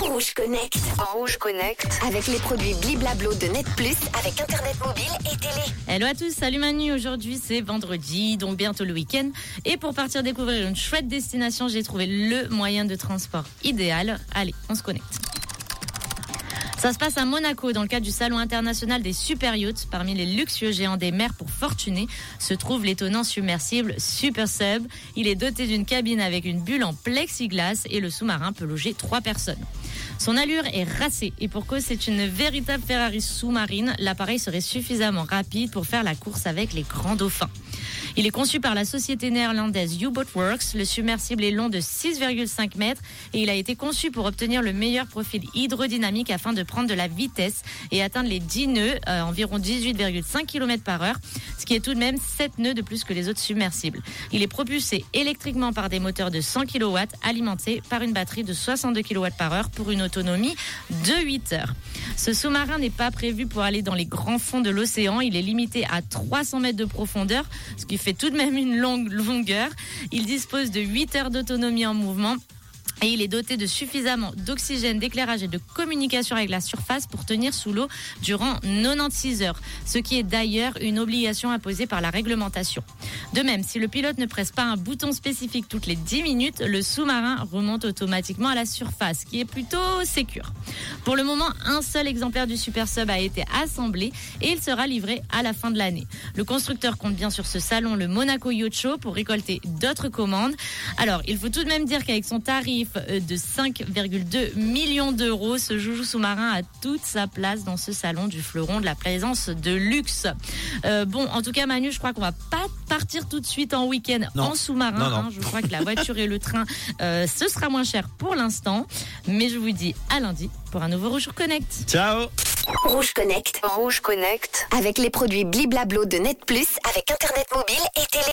Rouge Connect. En Rouge Connect. Avec les produits Bliblablo de Net Plus, avec Internet mobile et télé. Hello à tous, salut Manu. Aujourd'hui c'est vendredi, donc bientôt le week-end. Et pour partir découvrir une chouette destination, j'ai trouvé le moyen de transport idéal. Allez, on se connecte. Ça se passe à Monaco dans le cadre du Salon international des super yachts. Parmi les luxueux géants des mers pour fortunés se trouve l'étonnant submersible Super Sub. Il est doté d'une cabine avec une bulle en plexiglas et le sous-marin peut loger trois personnes. Son allure est racée et pour cause c'est une véritable Ferrari sous-marine. L'appareil serait suffisamment rapide pour faire la course avec les grands dauphins. Il est conçu par la société néerlandaise U-Boat Works. Le submersible est long de 6,5 mètres et il a été conçu pour obtenir le meilleur profil hydrodynamique afin de prendre de la vitesse et atteindre les 10 nœuds, euh, environ 18,5 km par heure, ce qui est tout de même 7 nœuds de plus que les autres submersibles. Il est propulsé électriquement par des moteurs de 100 kW alimentés par une batterie de 62 kW par heure pour une autonomie de 8 heures. Ce sous-marin n'est pas prévu pour aller dans les grands fonds de l'océan. Il est limité à 300 mètres de profondeur, ce qui fait tout de même une longue longueur. Il dispose de 8 heures d'autonomie en mouvement et il est doté de suffisamment d'oxygène, d'éclairage et de communication avec la surface pour tenir sous l'eau durant 96 heures, ce qui est d'ailleurs une obligation imposée par la réglementation. De même, si le pilote ne presse pas un bouton spécifique toutes les 10 minutes, le sous-marin remonte automatiquement à la surface, qui est plutôt sécure. Pour le moment, un seul exemplaire du Super Sub a été assemblé et il sera livré à la fin de l'année. Le constructeur compte bien sur ce salon, le Monaco Yacht Show, pour récolter d'autres commandes. Alors, il faut tout de même dire qu'avec son tarif euh, de 5,2 millions d'euros, ce joujou sous-marin a toute sa place dans ce salon du fleuron de la plaisance de luxe. Euh, bon, en tout cas, Manu, je crois qu'on va pas partir tout de suite en week-end en sous-marin. Non, non. hein. Je crois que la voiture et le train, euh, ce sera moins cher pour l'instant. Mais je vous dis à lundi pour un nouveau Rouge Connect. Ciao Rouge Connect. Rouge Connect. Avec les produits Bliblablo de Net Plus, avec Internet mobile et télé.